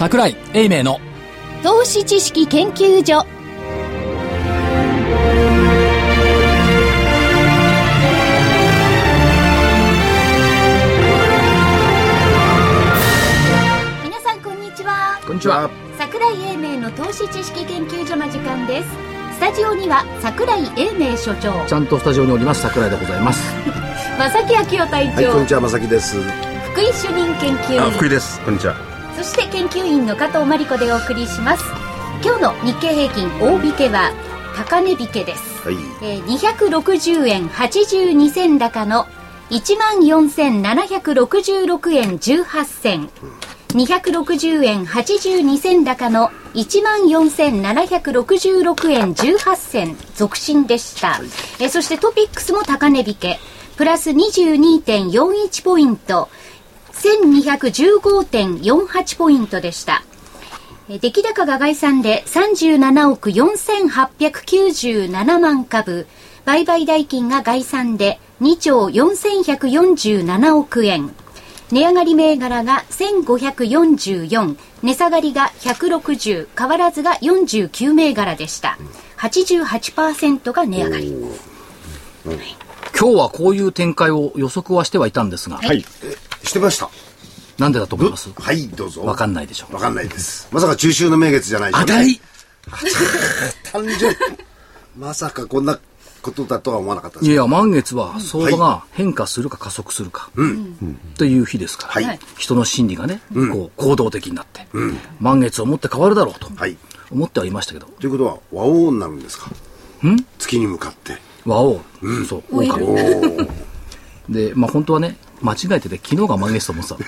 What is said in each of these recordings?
桜井英明の。投資知識研究所。皆さんこんにちは。こんにちは。桜井英明の投資知識研究所の時間です。スタジオには桜井英明所長。ちゃんとスタジオにおります桜井でございます。正木昭夫隊はい、長、こんにちは、まさきです。福井主任研究員。あ福井です。こんにちはそして研究員の加藤真理子でお送りします。今日の日経平均大引けは高値引けです、はい。えー、260円82銭高の14,766円18銭。260円82銭高の14,766円18銭。続伸でした、えーそしてトピックスも高値引け。プラス22.41ポイント1215.48ポイントでした。えー出来高が概算で37億4897万株、売買代金が概算で2兆4147億円。値上がり銘柄が1544、値下がりが160、変わらずが49銘柄でした。88%が値上がり。今日はこういう展開を予測はしてはいたんですが、はい。えしてました。なんでだと思います？はい、どうぞ。わかんないでしょわかんないです。まさか中秋の名月じゃないでしょ当たり単純。まさかこんなことだとは思わなかったです。いや満月は相場が変化するか加速するか、という日ですから、はい。人の心理がね、こう行動的になって、満月をもって変わるだろうとはい。思ってはいましたけど、ということは、和王になるんですか？月に向かって。和王、そう、老いる狼おー。で、まあ本当はね、間違えてて、昨日が満月と思ってたの。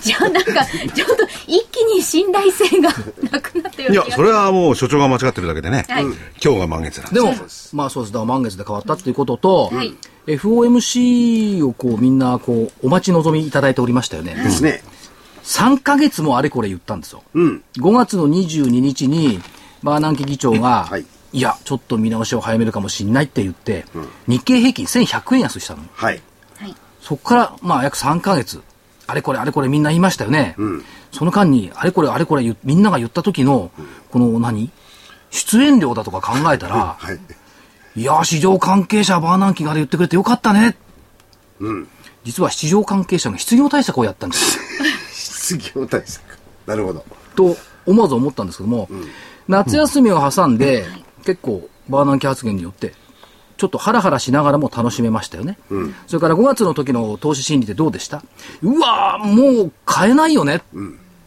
じゃあなんか、ちょっと一気に信頼性がなくなったよういやそれはもう所長が間違ってるだけでね、はい今日が満月なんででも、まあそうです。だから満月で変わったっていうことと、はい FOMC をこうみんなこうお待ち望みいただいておりましたよね。ですね。3ヶ月もあれこれ言ったんですよ。うん。5月の22日にバーナンキ議長が、はいい、や、ちょっと見直しを早めるかもしれないって言って、日経平均1100円安したの。はい。はいそこから、まあ約3ヶ月、あれこれあれこれみんな言いましたよね。その間に、あれこれあれこれみんなが言った時の、この何？出演料だとか考えたら、はい。いやー、市場関係者、バーナンキがあれ言ってくれてよかったね。実は市場関係者が失業対策をやったんですよ。失業対策。なるほど。と、思わず思ったんですけども、夏休みを挟んで、結構、バーナンキ発言によって、ちょっとハラハラしながらも楽しめましたよね。それから5月の時の投資心理ってどうでした？うわー、もう買えないよねっ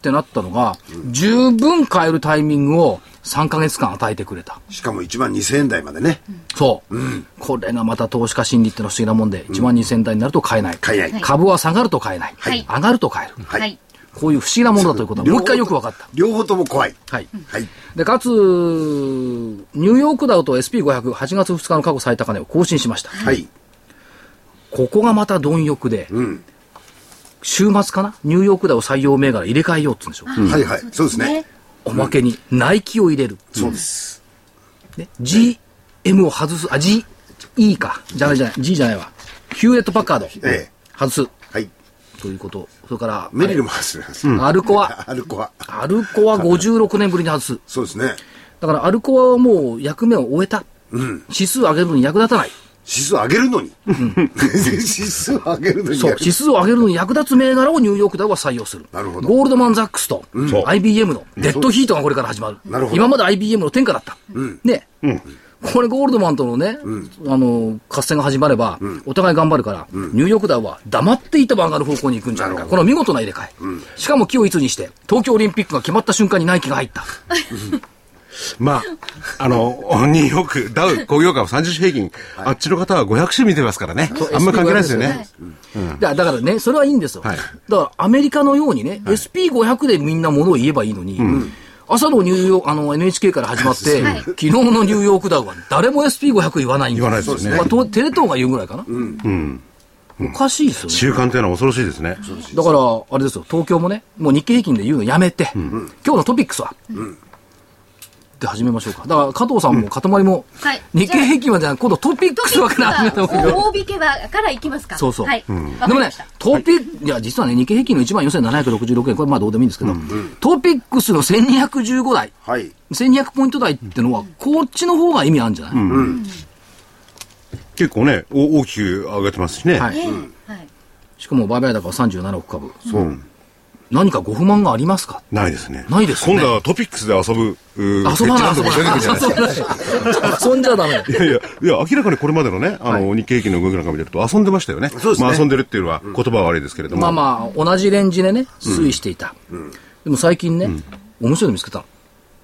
てなったのが、十分買えるタイミングを3ヶ月間与えてくれた。しかも1万2000円台までね。そう、これがまた投資家心理ってのは不思議なもんで、1万2000台になると買えない。買えない。株は下がると買えない。はい上がると買える。はいはい。こういう不思議なものだということはもう一回よく分かった。両方とも怖い。はい。はい。で、かつ、ニューヨークダウと SP500、8月2日の過去最高値を更新しました。はい。ここがまた貪欲で、うん。週末かな？ニューヨークダウ採用銘柄入れ替えようって言うんでしょ。はいはい。そうですね。おまけに、ナイキを入れる。そうです。ね、GM を外す、あ、GE か。じゃないじゃない、G じゃないわ。ヒューレット・パッカード。ええ外す。はい。ということ。それから、メリルも走ります。アルコア。アルコア。アルコア56年ぶりに外す。そうですね。だからアルコアはもう役目を終えた。指数を上げるのに役立たない。指数上げるのに。指数上げるのに。そう、指数を上げるのに役立つ銘柄をニューヨークダウは採用する。なるほどゴールドマン・ザックスと、そう IBM のデッドヒートがこれから始まる。なるほど今まで IBM の天下だった。ね、これゴールドマンとのね、あの、合戦が始まれば、お互い頑張るから、ニューヨークダウは黙っていても上がる方向に行くんじゃないか。この見事な入れ替え。しかも今日いつにして、東京オリンピックが決まった瞬間にナイキが入った。まああのニューヨークダウ工業株30種平均、あっちの方は500種見てますからね。あんまり関係ないですよね。だだからね、それはいいんですよ。はい。だからアメリカのようにね、SP500 でみんなものを言えばいいのに、朝のニューヨーク、あの NHK から始まって、昨日のニューヨークダウは誰も SP500 言わない。ん言わないですよね。まあとテレ東が言うぐらいかな。おかしいですよね。習慣というのは恐ろしいですね。だから、あれですよ、東京もね、もう日経平均で言うのやめて、今日のトピックスは、って始めましょうか。だから加藤さんも塊も、はい日経平均はじゃない、今度トピックスから始めた方がいいよ。大引けはからいきますか。そうそう。はい。でもねトピック、いや、実はね、日経平均の1万4766円、これまあどうでもいいんですけど、トピックスの1215台、はい。1200ポイント台ってのは、こっちの方が意味あるんじゃない、結構ね、お大きく上げてますしね。はい。しかも売買高は37億株。そう。何かご不満がありますか？ないですね。ないですよね今度はトピックスで遊ぶ、遊ばない、遊ばなんじゃないですか。ない。遊んじゃダメ。いやいや、いや、明らかにこれまでのね、あの、日経平均の動きなんか見てると遊んでましたよね。そうですねまあ遊んでるっていうのは言葉は悪いですけれども。まあまあ、同じレンジでね、推移していた。でも最近ね、面白いの見つけた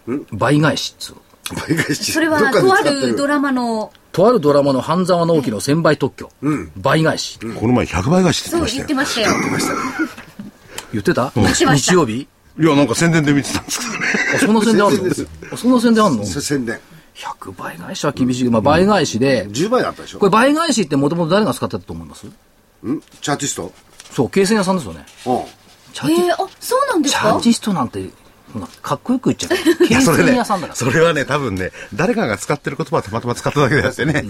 の。倍返しっつうの。倍返しそれは、とあるドラマの、とあるドラマの半沢直樹の1000倍特許。倍返し。この前100倍返しってそう言ってましたよ。言ってましたよ。言ってた？しました日曜日？いや、なんか宣伝で見てたんですけどね。あ、そんな宣伝あんの？そんな宣伝あんの？宣伝。100倍返しは厳しい。まあ、倍返しで、10倍だったでしょこれ倍返しってもともと誰が使ってたと思います？ん？チャーティスト？そう、計算屋さんですよね。うん。チャーティええあ、そうなんですか？チャーティストなんて、ほらかっこよく言っちゃう。計 算いやそれね屋さんだから。、それはね、多分ね、誰かが使ってる言葉はたまたま使っただけであってね。だか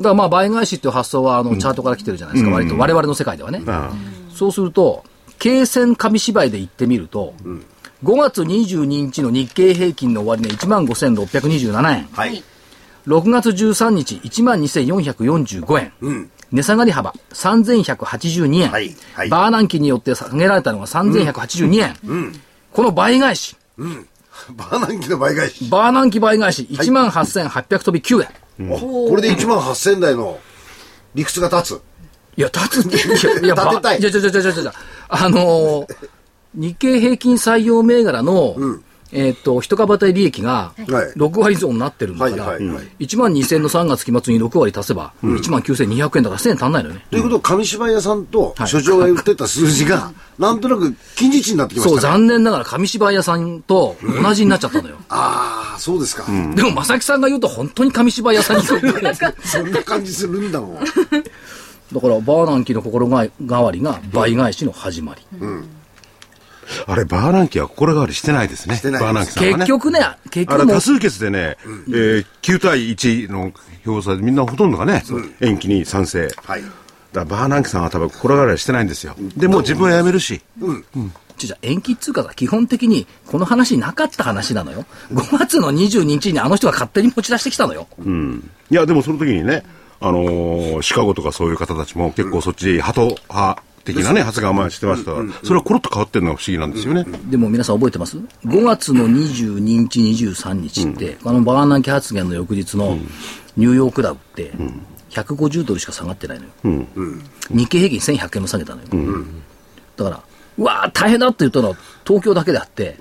らまあ倍返しっていう発想はあのチャートから来てるじゃないですか、割と我々の世界ではね。あそうすると、経線紙芝居で言ってみると、5月22日の日経平均の終値15,627円。はい。6月13日12,445円。値下がり幅3,182円。はいはいバーナン期によって下げられたのが3,182円。この倍返し。バーナンキの倍返し。バーナン期倍返し18,800飛び9円。これで1万8000台の理屈が立つ。いや、立つって、いや、立てたいじゃじゃじゃじゃじゃあのー日経平均採用銘柄の、えーっと、一株当たり利益が、はい6割増になってるんだから、はいはいはい1万2000の3月期末に6割足せば、1万9200円だから1000円足んないのよね。ということは、紙芝居屋さんとはい所長が言ってた数字が、なんとなく近似値になってきまそう、したね。残念ながら紙芝居屋さんと同じになっちゃったのよ。ああ、そうですか。でも、正木さんが言うと本当に紙芝居屋さんに聞こえる。そんな感じするんだもん。だから、バーナンキの心変わりが倍返しの始まり。あれ、バーナンキは心変わりしてないですね。してないですバーナンキさんはね。結局ね、結あれ局もう多数決でね、えー9対1の票差でみんなほとんどがね、延期に賛成。はい。だバーナンキさんは多分心変わりはしてないんですよ。でもう自分は辞めるし。じゃじゃ延期っつうかさ、基本的にこの話なかった話なのよ。5月の22日にあの人が勝手に持ち出してきたのよ。いや、でもその時にね、あのーシカゴとかそういう方たちも結構そっち、ハト派的なね、発言を前にしてました。から、それはコロッと変わってるのが不思議なんですよね。でも皆さん覚えてます ?5 月の22日、23日って、あのバーナンキ発言の翌日のニューヨークダウって、150ドルしか下がってないのよ。日経平均1100円も下げたのよ。だから、うわー大変だって言ったのは東京だけであって、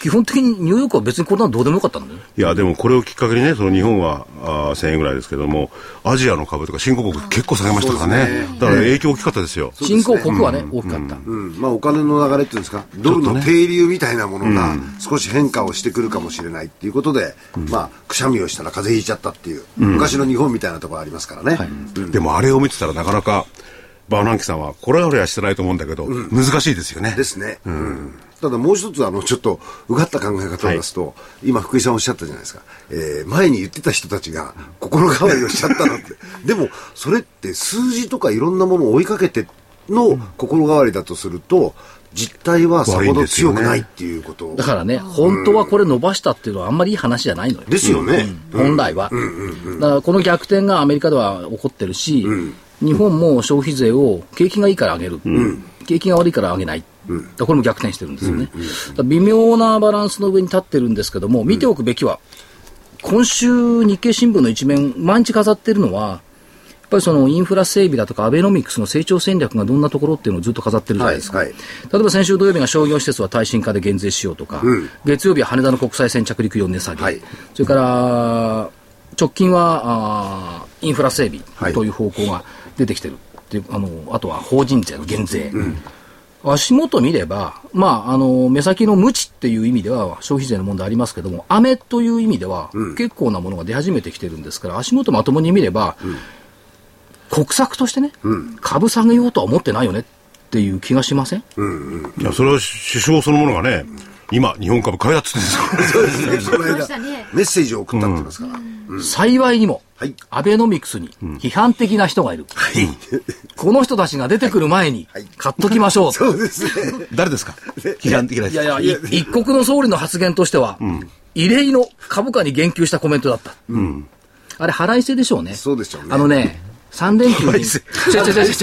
基本的にニューヨークは別にこんなのどうでもよかったんだよね。いや、でもこれをきっかけにね、その日本はあー1000円ぐらいですけども、アジアの株とか新興国結構下げましたからね。だから影響大きかったですよ。新興国はね、大きかった。うん、まあお金の流れっていうんですか、ドルの定流みたいなものが少し変化をしてくるかもしれないっていうことで、まあくしゃみをしたら風邪ひいちゃったっていう、昔の日本みたいなところありますからね。うん。でもあれを見てたらなかなか、バーナンキさんはこれはしてないと思うんだけど、難しいですよね。ですね。うんただもう一つあのちょっとうがった考え方を出すと、今福井さんおっしゃったじゃないですか、えー前に言ってた人たちが心変わりをしちゃったなって。でもそれって数字とかいろんなものを追いかけての心変わりだとすると実態はさほど強くないっていうこと。だからね、本当はこれ伸ばしたっていうのはあんまりいい話じゃないのよ。ですよね、本来は。だからこの逆転がアメリカでは起こってるし、日本も消費税を景気がいいから上げる。景気が悪いから上げない。だからこれも逆転してるんですよね。微妙なバランスの上に立ってるんですけども、見ておくべきは、今週日経新聞の一面、毎日飾ってるのは、やっぱりそのインフラ整備だとかアベノミクスの成長戦略がどんなところっていうのをずっと飾ってるじゃないですか。はいはい。例えば先週土曜日が商業施設は耐震化で減税しようとか、月曜日は羽田の国際線着陸用値下げ、はい。それから直近はあーインフラ整備はい。という方向が出てきてるっていう、あのあとは法人税の減税、足元見れば、まあ、あの目先の無知っていう意味では消費税の問題ありますけども、雨という意味では、結構なものが出始めてきてるんですから、足元まともに見れば、国策としてね、株下げようとは思ってないよねっていう気がしません？いや、それは首相そのものがね、今、日本株買いだっつってんですよ。そうですね。メッセージを送ったって言いますから。幸いにも、はいアベノミクスに批判的な人がいる。この人たちが出てくる前にはい、買っときましょう。そうですね。誰ですか？批判的な人。いやいや、い一国の総理の発言としては、異例の株価に言及したコメントだった。あれ、腹いせでしょうね。そうでしょうねあのね、3連休に。腹いせ違う違う違う違う。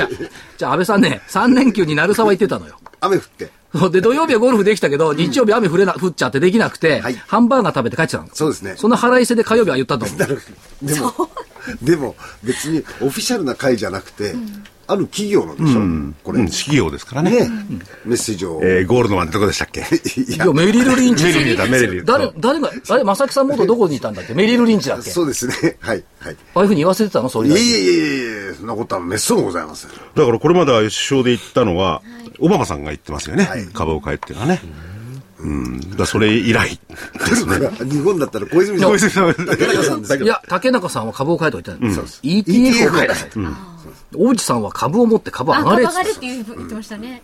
じゃあ、安倍さんね、3連休に鳴沢行ってたのよ。雨降って。で、土曜日はゴルフできたけど、日曜日雨降れな、降っちゃってできなくて、はい。ハンバーガー食べて帰ってたの。そうですね。その腹いせで火曜日は言ったと思う。でも、でも別にオフィシャルな会じゃなくて、ある企業のでしょ、これ。うん、ね企業ですからね。メッセージを。えー、ゴールドマンってどこでしたっけ？いいや、メリル・リンチ。メリルだメリル誰、誰が、あれ、正木さん元どこにいたんだっけ？メリル・リンチだっけ？そうですね。はい。はい。ああいうふうに言わせてたの？総理大臣。いえいえいえいえ、そんなことはめっそうもございません。だからこれまでは首相で言ったのは、オバマさんが言ってますよね。はい株を買えっていうのはね。うん。だからそれ以来ですね。日本だったら小泉さん。小泉さんは竹中さんですよいや、竹中さんは株を買えと言ってないんです ETF を買いなさい。大内さんは株を持って株あ、上がれって株上がるっていう言ってましたね。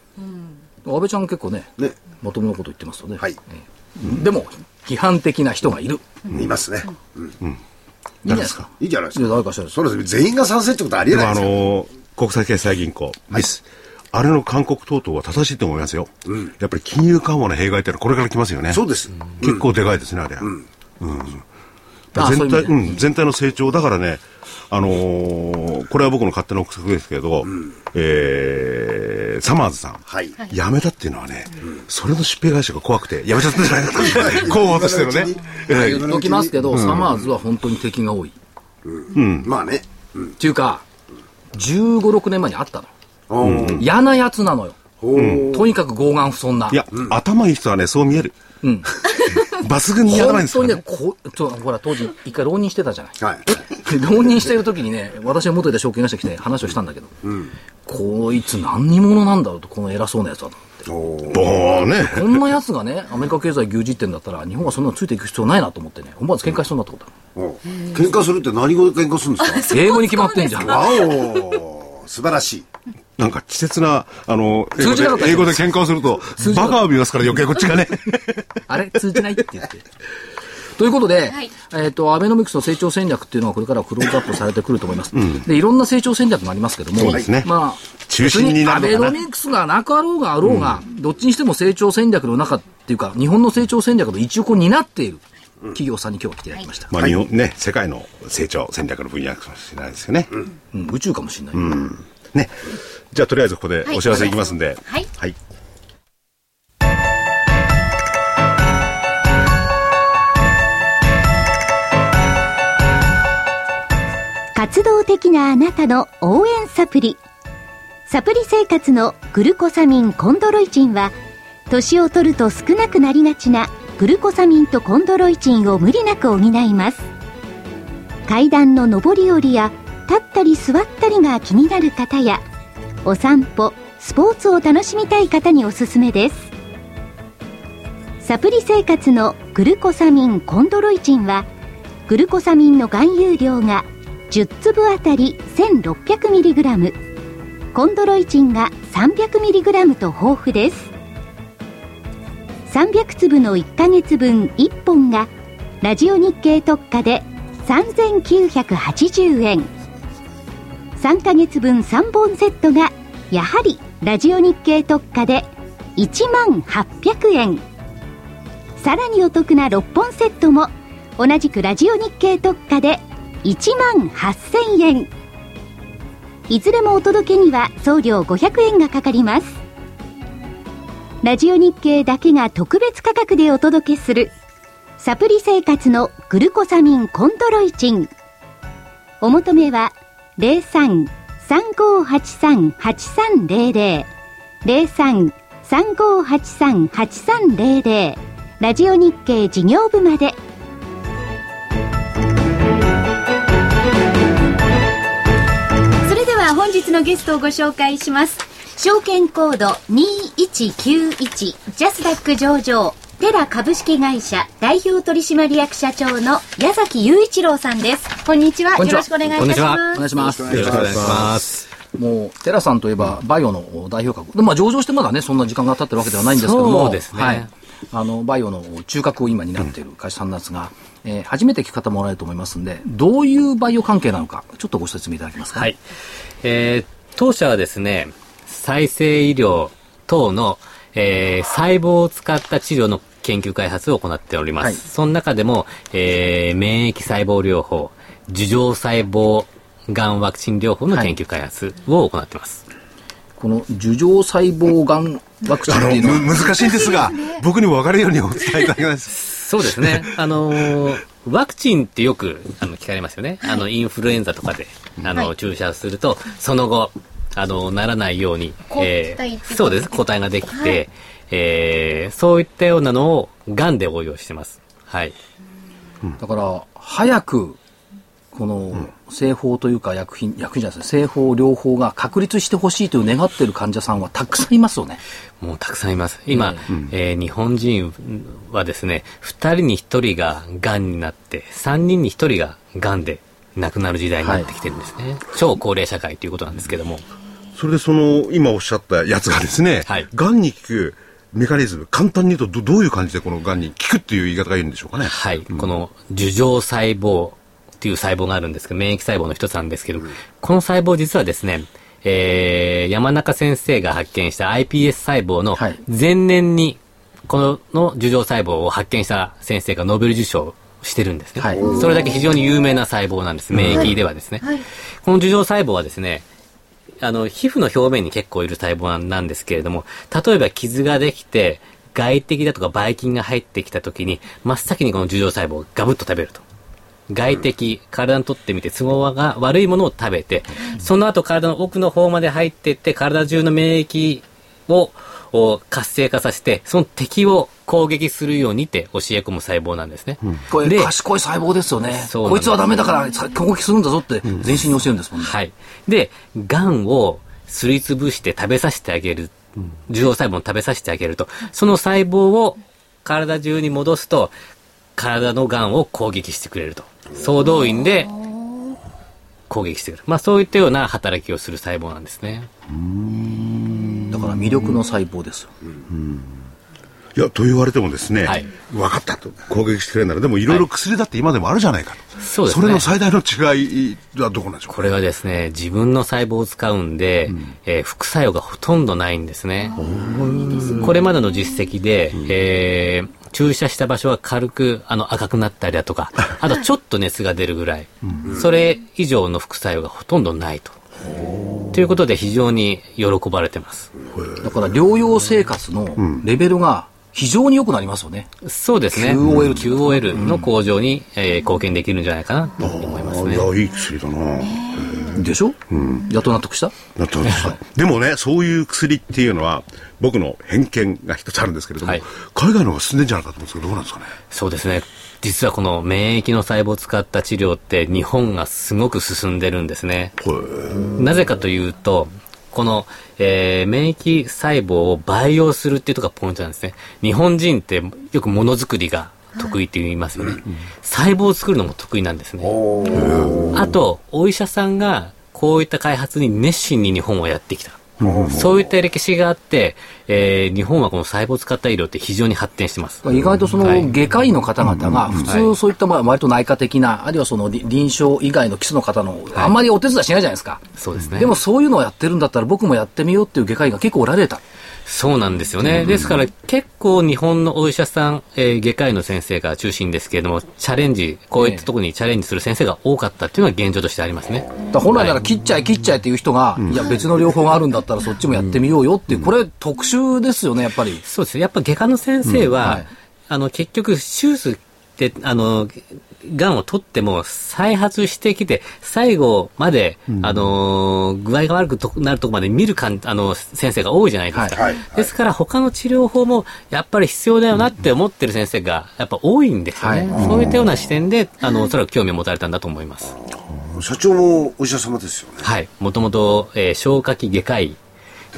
安倍ちゃん結構ね、ね。まともなこと言ってますよね。はい。でも、批判的な人がいる。いますね。うんいいんじゃないですか？いいじゃないですいやか。誰かしらそうです全員が賛成ってことはありえないですよ。のー国際決済銀行、ミス。あれの勧告等々は正しいと思いますよ。やっぱり金融緩和の弊害ってのはこれから来ますよね。そうです。結構でかいですね、あれは。うんあ全体、そうん、全体の成長。だからね、あのーこれは僕の勝手な憶測ですけど、えー、サマーズさん。はい。辞めたっていうのはね、それの疾病会社が怖くて、辞めちゃったんじゃないかと。候補としてのね。ええ言っときますけど、サマーズは本当に敵が多い。まあね。っていうか、15、6年前にあったの。嫌なやつなのよ。とにかく傲慢不遜な。いや、頭いい人はね、そう見える。抜群に頭いいんですからね。本当にね、こう、ちょほら、当時、一回浪人してたじゃない。はい。で浪人してる時にね、私が元いた証券会社来て話をしたんだけど、こいつ何に者なんだろうと、この偉そうなやつはと。おーもうね。こんなやつがね、アメリカ経済牛耳ってんだったら、日本はそんなのついていく必要ないなと思ってね、思わず喧嘩しそうになったことある。喧嘩するって何語で喧嘩するんですか？英語に決まってんじゃん。わお素晴らしい。なんか稚拙な、あの、英語通じなかったで英語で喧嘩をするとバカを見ますから余計こっちがね。あれ？通じないって言って。ということで、はいえっ、と、アベノミクスの成長戦略っていうのはこれからクローズアップされてくると思います。で、いろんな成長戦略がありますけども、そうですねまあ、中心になるのかな別アベノミクスがなかろうがあろうが、どっちにしても成長戦略の中っていうか、日本の成長戦略の一翼を担っている企業さんに今日は来ていただきました。まあ日本ね、世界の成長戦略の分野かもしれないですよね。うん、宇宙かもしれない。ね。じゃあとりあえずここでお知らせいきますんで。はいはい。活動的なあなたの応援サプリサプリ生活のグルコサミンコンドロイチンは年を取ると少なくなりがちなグルコサミンとコンドロイチンを無理なく補います階段の上り下りや立ったり座ったりが気になる方やお散歩スポーツを楽しみたい方におすすめです。サプリ生活のグルコサミンコンドロイチンはグルコサミンの含有量が10粒あたり 1600mg コンドロイチンが 300mg と豊富です。300粒の1ヶ月分1本がラジオ日経特価で3980円。3ヶ月分3本セットがやはりラジオ日経特価で1万800円。さらにお得な6本セットも同じくラジオ日経特価で1万8000円。いずれもお届けには送料500円がかかります。ラジオ日経だけが特別価格でお届けする。サプリ生活のグルコサミンコンドロイチン。お求めは03-3583-8300 03-3583-8300ラジオ日経事業部までそれでは本日のゲストをご紹介します。証券コード2191ジャスダック上場テラ株式会社代表取締役社長の矢崎雄一郎さんです。こんにちは。こんにちはよろしくお願いいたします。お願いします。よろしくお願いします。もう、テラさんといえば、バイオの代表格。でまあ、上場してまだね、そんな時間が経ってるわけではないんですけども。そうですねはい。あの、バイオの中核を今担っている会社さんなんですが、えー初めて聞く方もおられると思いますんで、どういうバイオ関係なのか、ちょっとご説明いただけますか？はい。えー当社はですね、再生医療等の、えー細胞を使った治療の研究開発を行っております。はいその中でも、えー免疫細胞療法、樹状細胞がんワクチン療法の研究開発を行っています。この樹状細胞がんワクチンっていうのは、む難しいんですが、僕にも分かるようにお伝えいただきます。そうですね。あのーワクチンってよくあの聞かれますよね。あの、インフルエンザとかで、あの、注射すると、その後、あの、ならないように、抗体ってことそうです。抗体ができて、はいえーそういったようなのを、がんで応用してます。はい。だから、早く、この、製法というか薬品、薬品じゃないですね、製法、療法が確立してほしいという願っている患者さんはたくさんいますよね。もうたくさんいます。今、えー日本人はですね、2人に1人ががんになって、3人に1人ががんで亡くなる時代になってきてるんですね。超高齢社会ということなんですけども。それでその、今おっしゃったやつがですね、はいがんに効くメカニズム、簡単に言うとどどういう感じでこのがんに効くっていう言い方がいいんでしょうかね。はい、この樹状細胞っていう細胞があるんですけど、免疫細胞の一つなんですけど、この細胞実はですね、えー、山中先生が発見した iPS 細胞のはい前年に、このの樹状細胞を発見した先生がノーベル受賞してるんですね。はいそれだけ非常に有名な細胞なんです。免疫ではですね。この樹状細胞はですね、あの、皮膚の表面に結構いる細胞なんですけれども、例えば傷ができて、外敵だとかばい菌が入ってきた時に、真っ先にこの樹状細胞をガブッと食べると。外敵、体にとってみて都合が悪いものを食べて、その後体の奥の方まで入っていって、体中の免疫をお活性化させて、その敵を攻撃するようにって教え込む細胞なんですね。これ、で賢い細胞ですよね。こいつはダメだから、さ攻撃するんだぞって、全身に教えるんですもんね。はい。で、癌をすりつぶして食べさせてあげる、受容細胞を食べさせてあげると、その細胞を体中に戻すと、体の癌を攻撃してくれると。総動員で攻撃してくる。まあそういったような働きをする細胞なんですね。だから魅力の細胞ですよ。いや、と言われてもですね、はい。分かったと。攻撃してくれるなら、でもいろいろ薬だって今でもあるじゃないかと。そうですね。れの最大の違いはどこなんでしょうか？これはですね、自分の細胞を使うんで、えー副作用がほとんどないんですね。これまでの実績で、えー注射した場所は軽くあの赤くなったりだとか、あとちょっと熱が出るぐらい、それ以上の副作用がほとんどないと。ということで非常に喜ばれてます。だから療養生活のレベルが非常に良くなりますよね。そうですね。QOL QOL の向上に、えー貢献できるんじゃないかなと思いますね。いや、いい薬だな。でしょ、やっと納得した？なってますでもね、そういう薬っていうのは、僕の偏見が一つあるんですけれども、はい海外の方が進んでんじゃないかと思うんですけど、どうなんですかね？そうですね。実はこの免疫の細胞を使った治療って日本がすごく進んでるんですね。なぜかというと、この、えー免疫細胞を培養するっていうところがポイントなんですね。日本人ってよくものづくりが得意って言いますよね。細胞を作るのも得意なんですね。あと、お医者さんがこういった開発に熱心に日本はやってきた。そういった歴史があって、えー日本はこの細胞を使った医療って非常に発展してます。意外とそはいの外科医の方々が普通そういったまあ割と内科的な、あるいはそのり臨床以外の基礎の方のあんまりお手伝いしないじゃないですか。そうですね。でもそういうのをやってるんだったら僕もやってみようっていう外科医が結構おられた。そうなんですよね。ですから結構日本のお医者さん、えー外科医の先生が中心ですけれども、チャレンジ、こういったところにチャレンジする先生が多かったっていうのが現状としてありますね。だ本来なら切っちゃえ切っちゃえっていう人が、いや別の療法があるんだったらそっちもやってみようよっていう、これ特殊ですよね、やっぱり。そうですね。やっぱ外科の先生は、はいあの、結局、手術って、あの、がんを取っても再発してきて、最後まで、あの、具合が悪くとなるところまで見るかん、あの、先生が多いじゃないですか。はいですから、他の治療法も、やっぱり必要だよなって思ってる先生が、やっぱ多いんですよね。はいそういったような視点で、あの、おそらく興味を持たれたんだと思います。社長もお医者様ですよね。はい。もともと、えー消化器外科医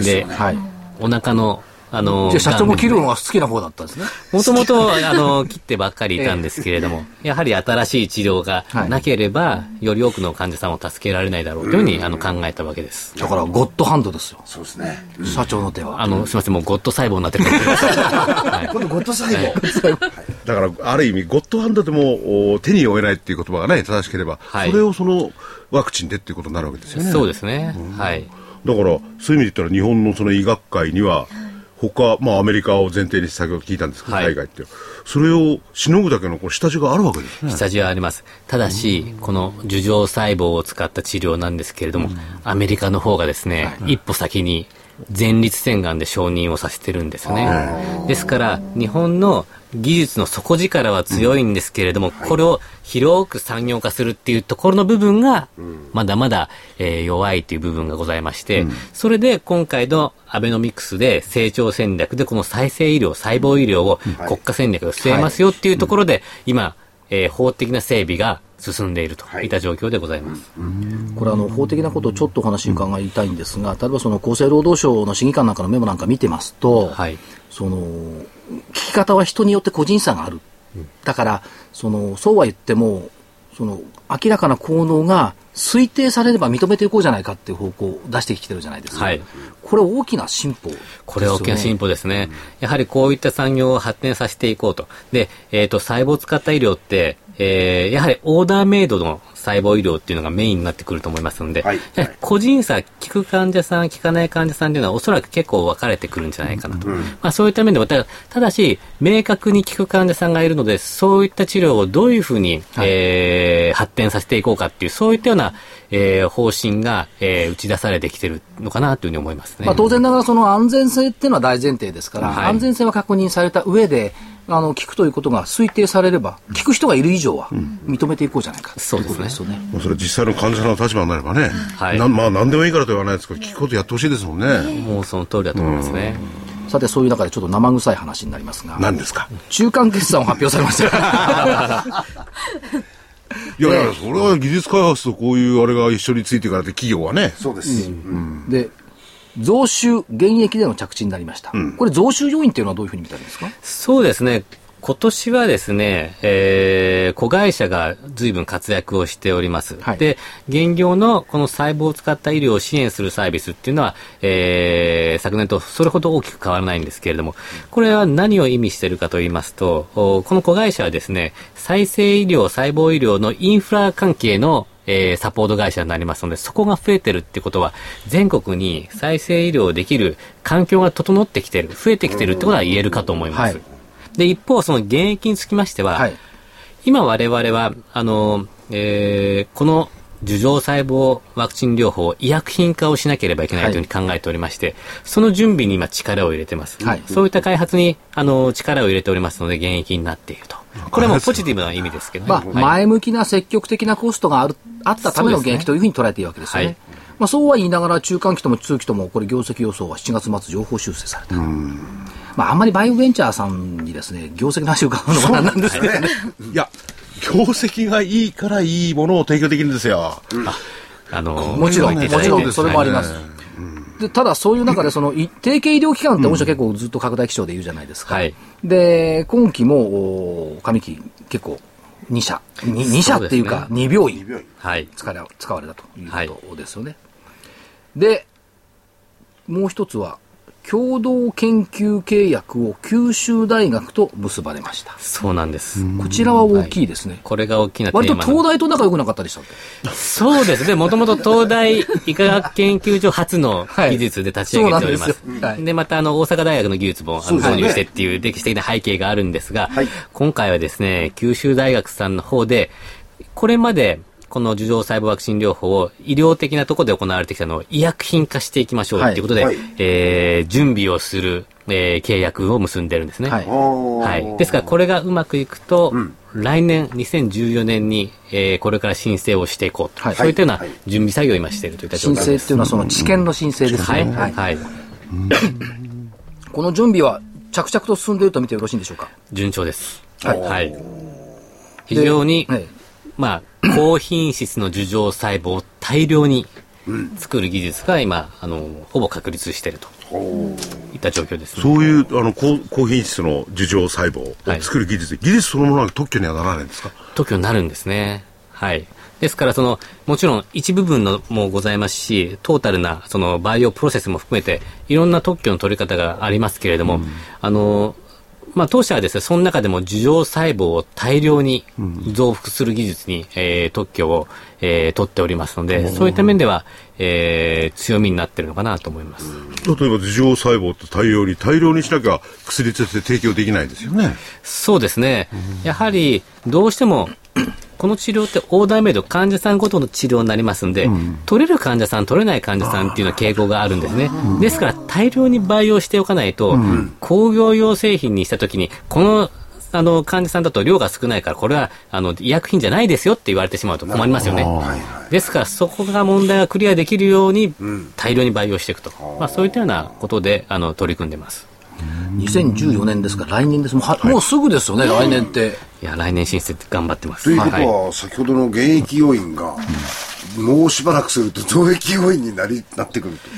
で、はい。お腹の、あのじゃあ社長も切るのが好きな方だったんですね。もともと、あの、切ってばっかりいたんですけれども、やはり新しい治療がなければ、より多くの患者さんを助けられないだろうというふうに、あの、考えたわけです。だから、ゴッドハンドですよ。そうですね。社長の手は。あの、すみません、もうゴッド細胞になってる はいこのゴッド細胞。だから、ある意味、ゴッドハンドでもお手に負えないっていう言葉がね、正しければ、はいそれをそのワクチンでっていうことになるわけですよね。そうですね。はい。だから、そういう意味で言ったら、日本のその医学界には、他、まあ、アメリカを前提に先ほど聞いたんですけど、はい海外って。それをしのぐだけのこう下地があるわけですね。下地はあります。ただし、この樹状細胞を使った治療なんですけれども、アメリカの方がですね、一歩先に前立腺がんで承認をさせてるんですよね。ですから、日本の技術の底力は強いんですけれども、これを広く産業化するっていうところの部分が、まだまだ、えー弱いという部分がございまして、それで今回のアベノミクスで成長戦略でこの再生医療、細胞医療を国家戦略を据えますよっていうところで、今、えー法的な整備が進んでいるとい。った状況でございます。これあの法的なことをちょっとお話伺いたいんですが、例えばその厚生労働省の審議官なんかのメモなんか見てますと、はい。その聞き方は人によって個人差がある、だからそのそうは言ってもその明らかな効能が推定されれば認めていこうじゃないかっていう方向を出してきてるじゃないですか、はい。これ大きな進歩ね、これは大きな進歩ですね。やはりこういった産業を発展させていこうと。で、えっ、と、細胞を使った医療って、えーやはりオーダーメイドの細胞医療っていうのがメインになってくると思いますので、はい。個人差、効く患者さん、効かない患者さんっていうのはおそらく結構分かれてくるんじゃないかなと。まあそういった面でも、たただし、明確に効く患者さんがいるので、そういった治療をどういうふうに、えー発展させていこうかっていう、そういったような、えー方針が、えー打ち出されてきてるのかなというふうに思いますね。まあ、当然ながらその安全性っていうのは大前提ですから、はい。安全性は確認された上であの聞くということが推定されれば聞く人がいる以上は認めていこうじゃないか、そうですね。ということよね。もうそれ実際の患者さんの立場になればね、はい。なんまあ何でもいいからとは言わないですけど、聞くことやってほしいですもんね。もうその通りだと思いますね。さてそういう中でちょっと生臭い話になりますが。何ですか？中間決算を発表されました。いやいや、それは技術開発とこういうあれが一緒についてからって企業はね。そうです。うん。で増収減益での着地になりました、これ増収要因っていうのはどういうふうに見たらいいんですか？そうですね。今年はですね、えー、子会社が随分活躍をしております。はいで、現業のこの細胞を使った医療を支援するサービスっていうのは、えー、昨年とそれほど大きく変わらないんですけれども、これは何を意味しているかと言いますと、おこの子会社はですね、再生医療、細胞医療のインフラ関係のえーサポート会社になりますので、そこが増えてるってことは、全国に再生医療できる環境が整ってきてる、増えてきてるってことは言えるかと思います。はいで、一方、その現役につきましては、はい今我々は、あの、えーこの樹状細胞ワクチン療法を医薬品化をしなければいけないというふうに考えておりまして、その準備に今力を入れてます。はいそういった開発に、あの、力を入れておりますので、現役になっていると。これもポジティブな意味ですけどね。まあ、はい前向きな積極的なコストがあるあったための現役というふうに捉えていいわけですよね。はいまあ、そうは言いながら、中間期とも通期とも、これ、業績予想は7月末、情報修正された。まあ、あんまりバイオベンチャーさんにですね、業績の話を伺うのもなんなんですけどね。いや、業績がいいからいいものを提供できるんですよ。あの、もちろん、もちろん、それもあります。でただ、そういう中で、その、い定型医療機関って、御社結構ずっと拡大基調で言うじゃないですか。はいで、今期も、お上期、結構、2社、2, 社っていうか、そう2病院。はい。使われ使われたということですよね。で、もう一つは、共同研究契約を九州大学と結ばれました。そうなんです。こちらは大きいですね。これが大きなテーマ割と東大と仲良くなかったでしたっけ？そうですね。もともと東大医科学研究所初の技術で立ち上げております。はいではいで、またあの、大阪大学の技術も導入してっていう歴史的な背景があるんですが、はい今回はですね、九州大学さんの方で、これまで、この樹状細胞ワクチン療法を医療的なところで行われてきたのを医薬品化していきましょうということで、はいはいえー準備をする、えー契約を結んでるんですね。はいはい。ですから、これがうまくいくと、来年、2014年に、えーこれから申請をしていこうと。はいそういったような準備作業を今しているといった状申態です。請っていうのはその治験の申請ですはい。ね。はいはい。この準備は着々と進んでいると見てよろしいんでしょうか？順調です。はいはい。非常に、はいまあ、高品質の樹状細胞を大量に作る技術が今、あの、ほぼ確立していると。いっった状況ですね。そういうあの高高品質の樹状細胞を作る技術、技術そのものは特許にはならないんですか？特許になるんですね。はい。ですから、その、もちろん一部分のもございますし、トータルな、その、バイオプロセスも含めて、いろんな特許の取り方がありますけれども、あの、まあ、当社はですね、その中でも樹状細胞を大量に増幅する技術に、えー特許を、えー取っておりますので、そういった面では、えー強みになってるのかなと思います。例えば樹状細胞って大量に大量にしなきゃ薬として提供できないですよね。そうですね。やはり、どうしても、この治療ってオーダーメイド、患者さんごとの治療になりますんで、取れる患者さん、取れない患者さんっていうような傾向があるんですね。ですから、大量に培養しておかないと、工業用製品にしたときに、この、あの、患者さんだと量が少ないから、これは、あの、医薬品じゃないですよって言われてしまうと困りますよね。ですから、そこが問題がクリアできるように、大量に培養していくと。まあ、そういったようなことで、あの、取り組んでます。2014年ですから来年ですもうはもうすぐですよね、来年っていや、来年申請って頑張ってます。ということはいは、先ほどの現役要員が、もうしばらくすると増益要員になりなってくると。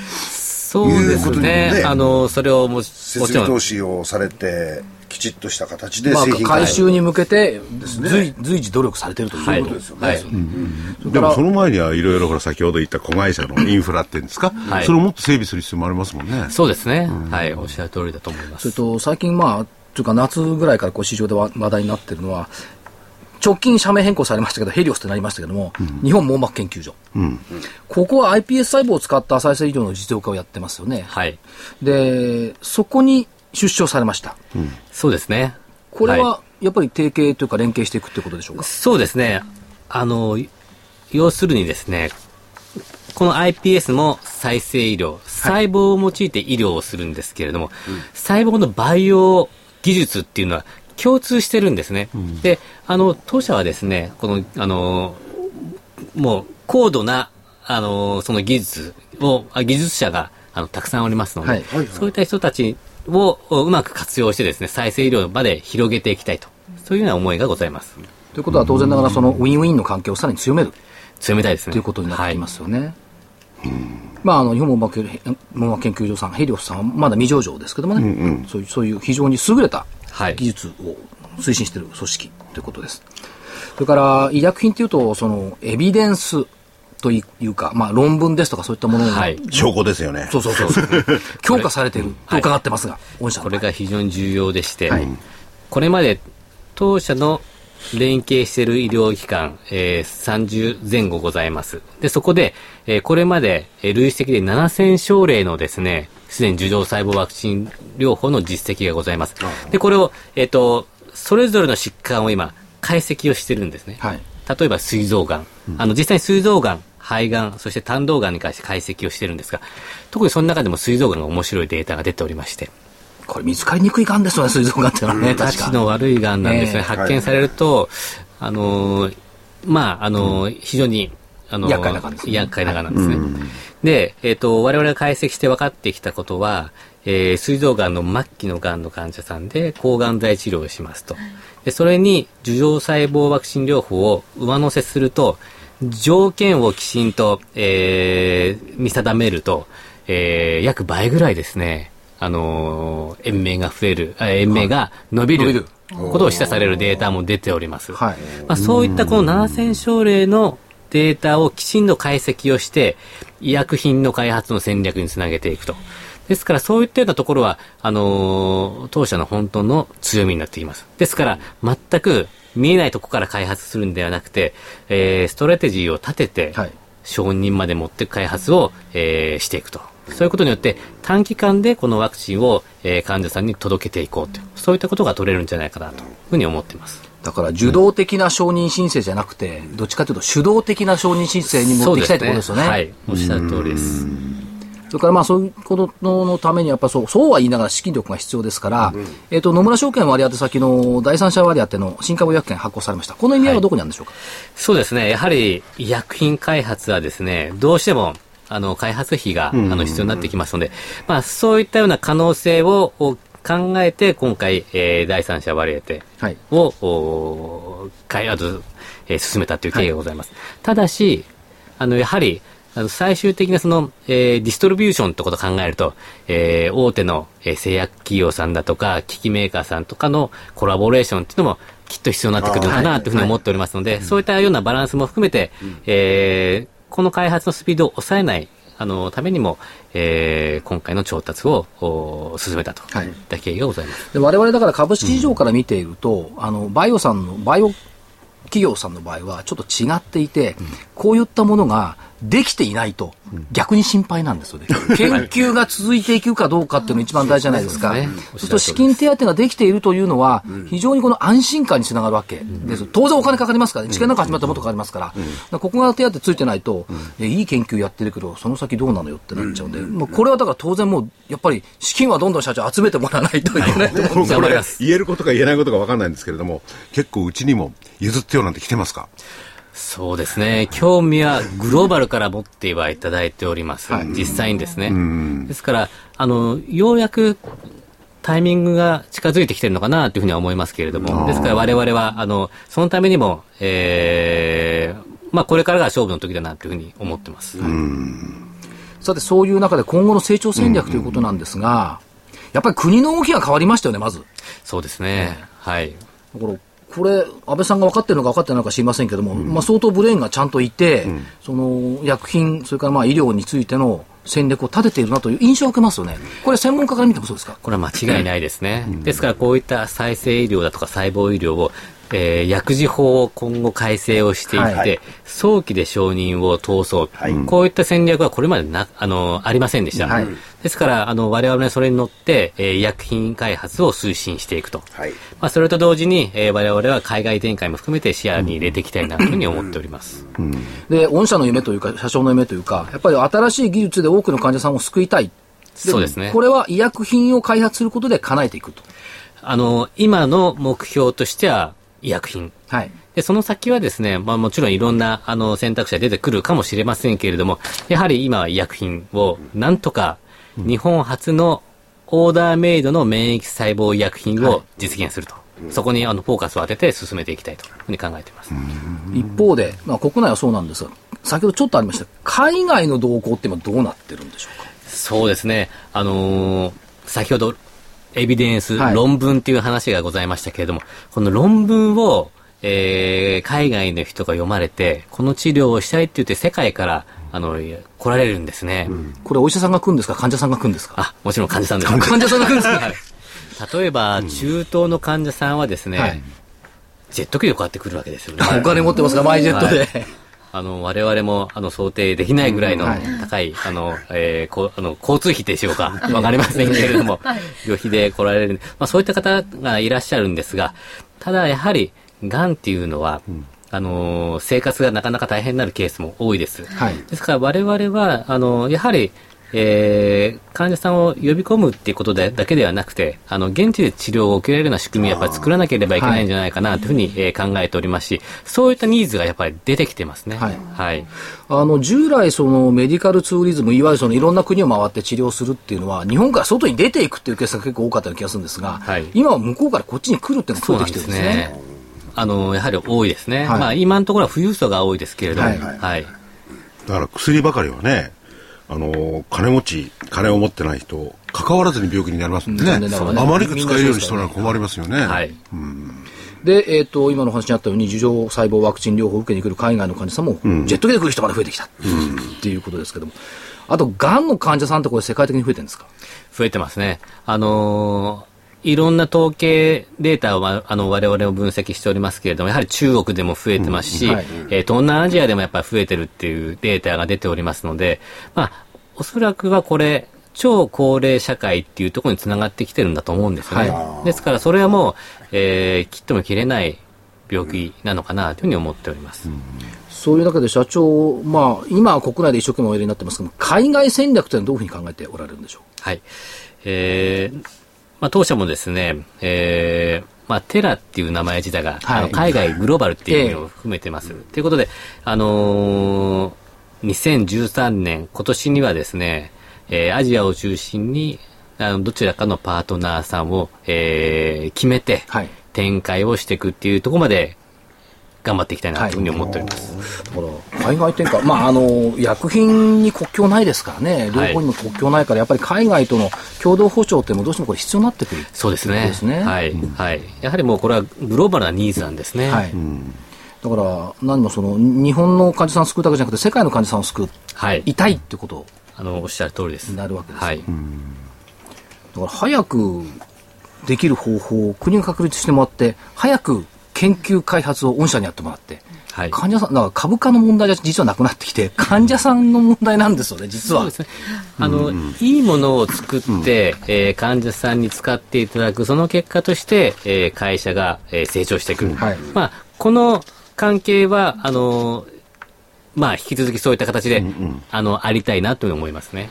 そうですいうことにね。ねあの、それをもも設ちろん備投資をされて、きちっとした形でまあ製品化回収に向けて随随時努力されてるということ。ですよね、はい。でもその前にはいろいろほら先ほど言った子会社のインフラっていうんですか、はい。それをもっと整備する必要もありますもんね。そうですね。はい。おっしゃる通りだと思います。それと最近まあというか夏ぐらいからこう市場で話話題になってるのは直近社名変更されましたけどヘリオスってなりましたけども、日本網膜研究所、ここは iPS 細胞を使った再生医療の実用化をやってますよね、はい。でそこに出資をされました。そうですね。これははやっぱり提携というか連携していくということでしょうか、そうですね。あの、要するにですね、この iPS も再生医療、細胞を用いて医療をするんですけれども、細胞の培養技術っていうのは共通してるんですね。で、あの、当社はですね、この、あの、もう高度な、あの、その技術を、あ技術者が、あの、たくさんおりますので、はい。そういった人たちをうまく活用してですね、再生医療まで広げていきたいと。そういうような思いがございます。ということは当然ながらそのウィンウィンの関係をさらに強める強めたいですね。ということになってきますよね。まあ、あの日本網膜網膜研究所さん、ヘリオスさんはまだ未上場ですけどもね、そういうそういう非常に優れたはい技術を推進している組織ということです。それから医薬品というと、そのエビデンスというか、まあ、論文ですとかそういったものが、はい。証拠ですよね。そうそうそうそう強化されていると伺ってますが、御社のこれが非常に重要でして、はいこれまで当社の連携している医療機関、えー30前後ございます。で、そこで、えーこれまで、えー累積で7000症例のですね、すでに樹状細胞ワクチン療法の実績がございます。で、これを、えっ、と、それぞれの疾患を今、解析をしてるんですね。はい例えば、膵臓がん。あの、実際に膵臓がん、肺がん、そして胆道がんに関して解析をしてるんですが、特にその中でも膵臓がんが面白いデータが出ておりまして、これ見つかりにくいがんですよね、膵臓がんってのはね、確か。の悪いがんなんですね。ええ。発見されると、あのーまあ、あのー非常に、あのー厄介ながんですね。厄介ながんなんですね。で、えっ、と、我々が解析して分かってきたことは、えー、膵臓がんの末期のがんの患者さんで抗がん剤治療をしますと。で、それに樹状細胞ワクチン療法を上乗せすると、条件をきちんと、えー見定めると、えー約倍ぐらいですね、あのー延命が増える、あ延命が伸びることを示唆されるデータも出ております。はいまあ、そういったこの7000症例のデータをきちんと解析をして、医薬品の開発の戦略につなげていくと。ですから、そういったようなところは、あのー当社の本当の強みになってきます。ですから、全く見えないところから開発するんではなくて、えーストラテジーを立てて、はい承認まで持っていく開発を、えーしていくと。そういうことによって短期間でこのワクチンを、えー患者さんに届けていこうという、そういったことが取れるんじゃないかなというふうに思っています。だから受動的な承認申請じゃなくて、どっちかというと主導的な承認申請に持っていきたいということですよね。はい、おっしゃる通りです。それからまあそういうことのためにやっぱそう、そうは言いながら資金力が必要ですから、えっ、と、野村証券割当先の第三者割当の新株医薬券発行されました。この意味合い。はどこにあるんでしょうか、そうですね。やはり医薬品開発はですね、どうしても、あの、開発費が、あの、必要になってきますので、まあ、そういったような可能性をを考えて、今回、えー第三者割当はい。を、お開発、えー進めたという経緯がございます。ただし、あの、やはり、あの最終的なその、えー、ディストリビューションってことを考えると、えー、大手の、えー、製薬企業さんだとか、機器メーカーさんとかのコラボレーションっていうのもきっと必要になってくるのかなとい。うふうに思っておりますので、そういったようなバランスも含めて、えー、この開発のスピードを抑えないあのためにも、えー、今回の調達を進めたと。い。った経緯がございます。で我々だから株式市場から見ていると、うん、あのバイオさんのバイオ企業さんの場合はちょっと違っていて、うん、こういったものができていないと、逆に心配なんですよね。研究が続いていくかどうかっていうのが一番大事じゃないですか。そうすると資金手当ができているというのは、非常にこの安心感につながるわけです。当然お金かかりますからね。治験なんか始まったらもっとかかりますから。らここが手当ついてないと、いい研究やってるけど、その先どうなのよってなっちゃうんで、もうこれはだから当然もう、やっぱり資金はどんどん社長集めてもらわないといけないと思います。言えることか言えないことか分かんないんですけれども、結構うちにも譲ってよなんて来てますか？そうですね。興味はグローバルから持ってはいただいております。はい、実際にですね。ですから、あの、ようやくタイミングが近づいてきてるのかなというふうには思いますけれども、ですから我々は、あの、そのためにも、えー、まあこれからが勝負の時だなというふうに思ってます。さて、そういう中で今後の成長戦略ということなんですが、やっぱり国の動きが変わりましたよね、まず。そうですね。はい。だからこれ、安倍さんが分かってるのか分かってないのか知りませんけども、うん、まあ、相当ブレーンがちゃんといて、うん、その薬品、それからまあ医療についての戦略を立てているなという印象を受けますよね。これ専門家から見てもそうですか？これは間違いないですね。うん、ですからこういった再生医療だとか細胞医療をえー、薬事法を今後改正をしていって、はい、早期で承認を通そう、はい、こういった戦略はこれまでなあのありませんでした。はい、ですからあの我々はそれに乗って、えー、医薬品開発を推進していくと、まあ、それと同時に、えー、我々は海外展開も含めて視野に入れていきたいなというふうに思っております。うん、で御社の夢というか社長の夢というかやっぱり新しい技術で多くの患者さんを救いたいそうですね。これは医薬品を開発することで叶えていくと。あの、今の目標としては、医薬品。はい。で、その先はですね、まあもちろんいろんなあの選択肢が出てくるかもしれませんけれども、やはり今は医薬品をなんとか日本初のオーダーメイドの免疫細胞医薬品を実現すると。はいそこにあのフォーカスを当てて進めていきたいというふうに考えています。一方で、まあ、国内はそうなんですが、先ほどちょっとありました、海外の動向って今どうなってるんでしょうか？そうですね。あのー、先ほどエビデンス、はい、論文っていう話がございましたけれども、この論文を、えー、海外の人が読まれて、この治療をしたいって言って世界から、あの、来られるんですね。うん、これお医者さんが来るんですか？患者さんが来るんですか？あ、もちろん患者さんです。患者さんが来るんですか、はい、例えば、中東の患者さんはですね、はい、ジェット機でこうやって来るわけですよね。お金持ってますかマイジェットで。あの、我々も、あの、想定できないぐらいの高い、あの、えー、こあの、交通費でしょうか。わかりませんけれども、旅費で来られる、まあ、そういった方がいらっしゃるんですが、ただ、やはり、がんっていうのは、あの生活がなかなか大変になるケースも多いです。はい、ですから我々はあのやはりえー、患者さんを呼び込むっていうことでだけではなくて、あの、現地で治療を受けられるような仕組みをやっぱり作らなければいけないんじゃないかなというふうに、えー、考えておりますし、そういったニーズがやっぱり出てきてますね。はい。はい、あの、従来そのメディカルツーリズム、いわゆるそのいろんな国を回って治療するっていうのは、日本から外に出ていくっていうケースが結構多かったような気がするんですが、はい、今は向こうからこっちに来るっていうのが増えてきてるんですね。あの、やはり多いですね。はい、まあ、今のところは富裕層が多いですけれども、はい。はい、だから薬ばかりはね、あの金持ち、金を持ってない人、関わらずに病気になりますんでね、ね。あまりく使えるようにしたら困りますよね。はい、うん。で、えっ、ー、と、今の話にあったように、樹状細胞ワクチン療法を受けに来る海外の患者さんも、うん、ジェット機で来る人まで増えてきた、うん、っていうことですけども。あと、がんの患者さんってこれ世界的に増えてるんですか？増えてますね。あのーいろんな統計データを、あの、我々も分析しておりますけれども、やはり中国でも増えてますし、うんはい、えー、東南アジアでもやっぱり増えてるっていうデータが出ておりますので、まあ、おそらくはこれ、超高齢社会っていうところにつながってきてるんだと思うんですね。はい、ですからそれはもう、えー、切っても切れない病気なのかなというふうに思っております。うんそういう中で社長、まあ、今は国内で一生懸命おやりになってますけど海外戦略というのはどういうふうに考えておられるんでしょう？はい。えー、まあ、当社もですね、えー、まあ、テラっていう名前自体が、はい、あの海外グローバルっていう意味を含めてます。と、えー、いうことで、あのー2013年、今年にはですね、えー、アジアを中心に、あの、どちらかのパートナーさんを、えー、決めて、展開をしていくっていうところまで頑張っていきたいなというふうに思っております。だから海外展開、まあ、あの薬品に国境ないですからね、両方にも国境ないから、やっぱり海外との共同保障ってもどうしてもこれ必要になってくるそうですね。ですねはい、はい。やはりもうこれはグローバルなニーズなんですね。はい。だから、何もその、日本の患者さんを救うだけじゃなくて、世界の患者さんを救う、はい。痛いってことあの、おっしゃる通りです。になるわけですよはい。だから早くできる方法を国が確立してもらって、早く研究開発を御社にやってもらって、はい。患者さん、だから株価の問題じゃ実はなくなってきて、患者さんの問題なんですよね、実は。ね。あの、いいものを作って、えー患者さんに使っていただく、その結果として、えー会社が、えー成長してくる。はいまあ、この関係は、あの、まあ、引き続きそういった形で、あの、ありたいなと思いますね。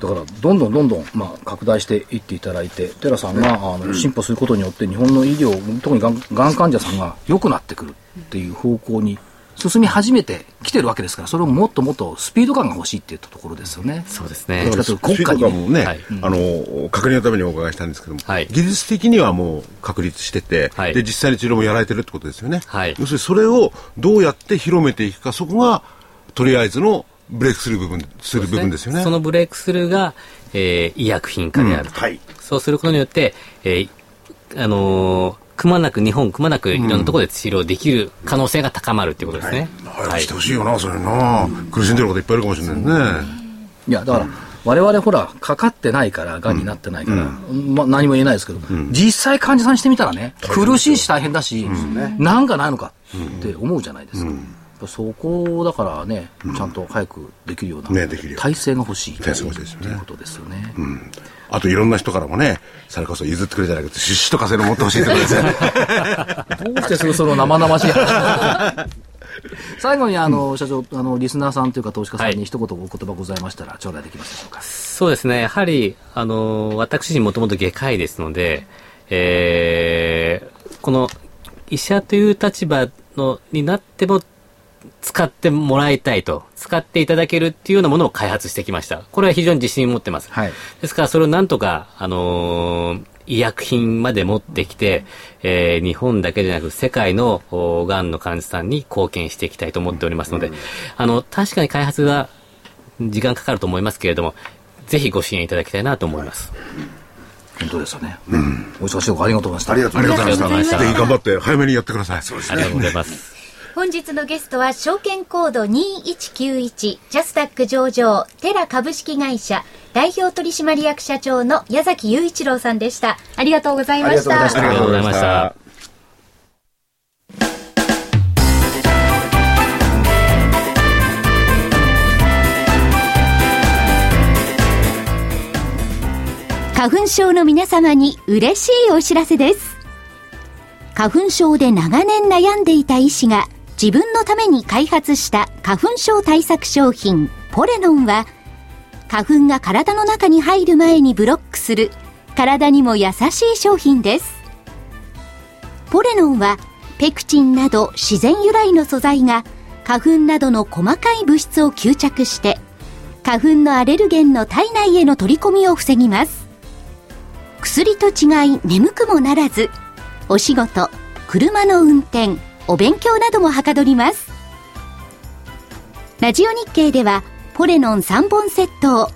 だから、どんどんどんどん、まあ、拡大していっていただいて、寺さんが、あの、進歩することによって、日本の医療、特にがんがん患者さんが良くなってくるっていう方向に進み始めてきてるわけですから、それをもっともっとスピード感が欲しいっていったところですよね。そうですね。どっち。かというと国家もね、はい。あの確認のためにお伺いしたんですけども、はい。技術的にはもう確立してて、はい。で実際に治療もやられてるってことですよね、はい。要するにそれをどうやって広めていくかそこがとりあえずのブレイクスルー部分する部分ですよね。そのブレイクスルーが、えー医薬品化であると、うんはい。そうすることによって、えーあのーくまなく日本くまなくいろんなところで治療できる可能性が高まるということですね。早くしてほしいよな、それな、苦しんでる方いっぱいいるかもしれないね。いや、だから、我々ほら、かかってないから、がん。になってないから、まあ、何も言えないですけど、実際患者さんにしてみたらね、苦しいし大変だし、なんかないのかって思うじゃないですか。やっぱそこをだからね、ちゃんと早くできるようなねできるよ体制が欲しい体制が欲しいですよねということですよね。あといろんな人からもね、それこそ譲ってくれじゃなくて、出資とかそういうの持ってほしいってことですよね。どうしてすぐその生々しい話 最後にあの、社長、あの、リスナーさんというか投資家さんはいに一言お言葉ございましたら、頂戴できますでしょうか？そうですね。やはり、あのー私自身もともと外科医ですので、えーこの医者という立場のになっても使ってもらいたいと、使っていただけるっていうようなものを開発してきました。これは非常に自信を持ってます。はいですから、それをなんとか、あのー医薬品まで持ってきて、えー日本だけでなく世界のおがんの患者さんに貢献していきたいと思っておりますので、あの、確かに開発は時間かかると思いますけれども、ぜひご支援いただきたいなと思います。本当ですよね。お忙しいところありがとうございました。ありがとうございました。ありがとうございましたぜひ頑張って早めにやってください。そうですありがとうございます。本日のゲストは証券コード2191ジャスタック上場テラ株式会社代表取締役社長の矢崎雄一郎さんでした。ありがとうございました。ありがとうございましたありがとうございました。花粉症の皆様に嬉しいお知らせです。花粉症で長年悩んでいた医師が自分のために開発した花粉症対策商品ポレノンは花粉が体の中に入る前にブロックする体にも優しい商品です。ポレノンはペクチンなど自然由来の素材が花粉などの細かい物質を吸着して花粉のアレルゲンの体内への取り込みを防ぎます。薬と違い眠くもならずお仕事車の運転お勉強などもはかどります。ラジオ日経ではポレノン3本セットを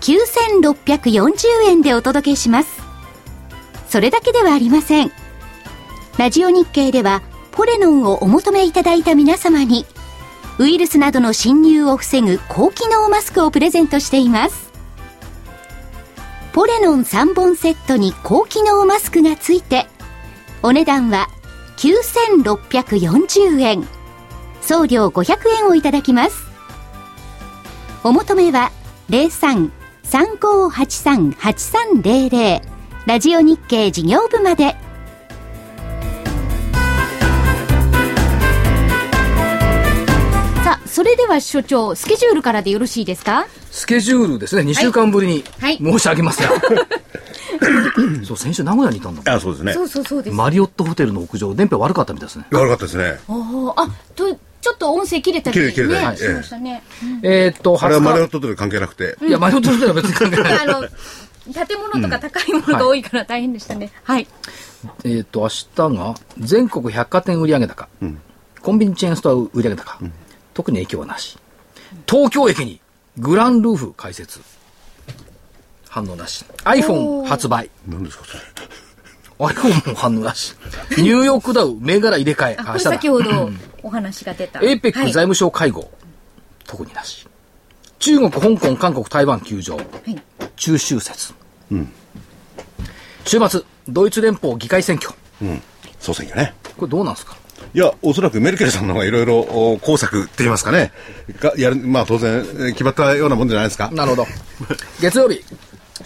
9640円でお届けします。それだけではありません。ラジオ日経ではポレノンをお求めいただいた皆様にウイルスなどの侵入を防ぐ高機能マスクをプレゼントしています。ポレノン3本セットに高機能マスクがついてお値段は9640円。送料500円をいただきます。お求めは03-3583-8300ラジオ日経事業部まで。さあ、それでは所長、スケジュールからでよろしいですか？スケジュールですね、2週間ぶりにはい。申し上げますが。そう、先週名古屋にいたんだもんあ、そうですね。そうそうそうです。マリオットホテルの屋上、電波悪かったみたいですね。悪かったですね。おーあ、と、ちょっと音声切れたり切れ切れしましたね。えーっと、あれはマリオッ20ト関係なくて。日いや、マリオットホテルは別に関係ない。あの、建物とか高いものが多いから大変でしたね。はい。えっ、と、明日が全国百貨店売上高、コンビニチェーンストア売上高、特に影響はなし。東京駅にグランルーフ開設。反応なし。iPhone 発売。何ですかそれ iPhone も反応なし。ニューヨークダウ銘柄入れ替え。あ、先ほどお話が出た。APEC 財はい務省会合、特になし。中国、香港、韓国、台湾休場。はい中秋節。週末、ドイツ連邦議会選挙。総選挙ね。これどうなんですか？いや、おそらくメルケルさんの方がいろいろお工作って言いますかね。がやる、まあ当然、えー決まったようなもんじゃないですか。なるほど。月曜日、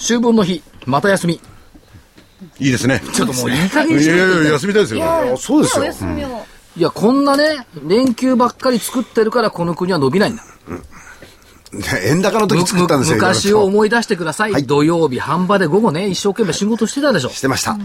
秋分の日、また休み。いいですね。ちょっともういい加減いにしてくれやいやいや、休みたいですよ。あそうですよお。休みを。いや、こんなね、連休ばっかり作ってるからこの国は伸びないんだ。円高の時作ったんですよ。む昔いろいろとを思い出してください。はい土曜日、半場で午後ね、一生懸命仕事してたでしょ。してました。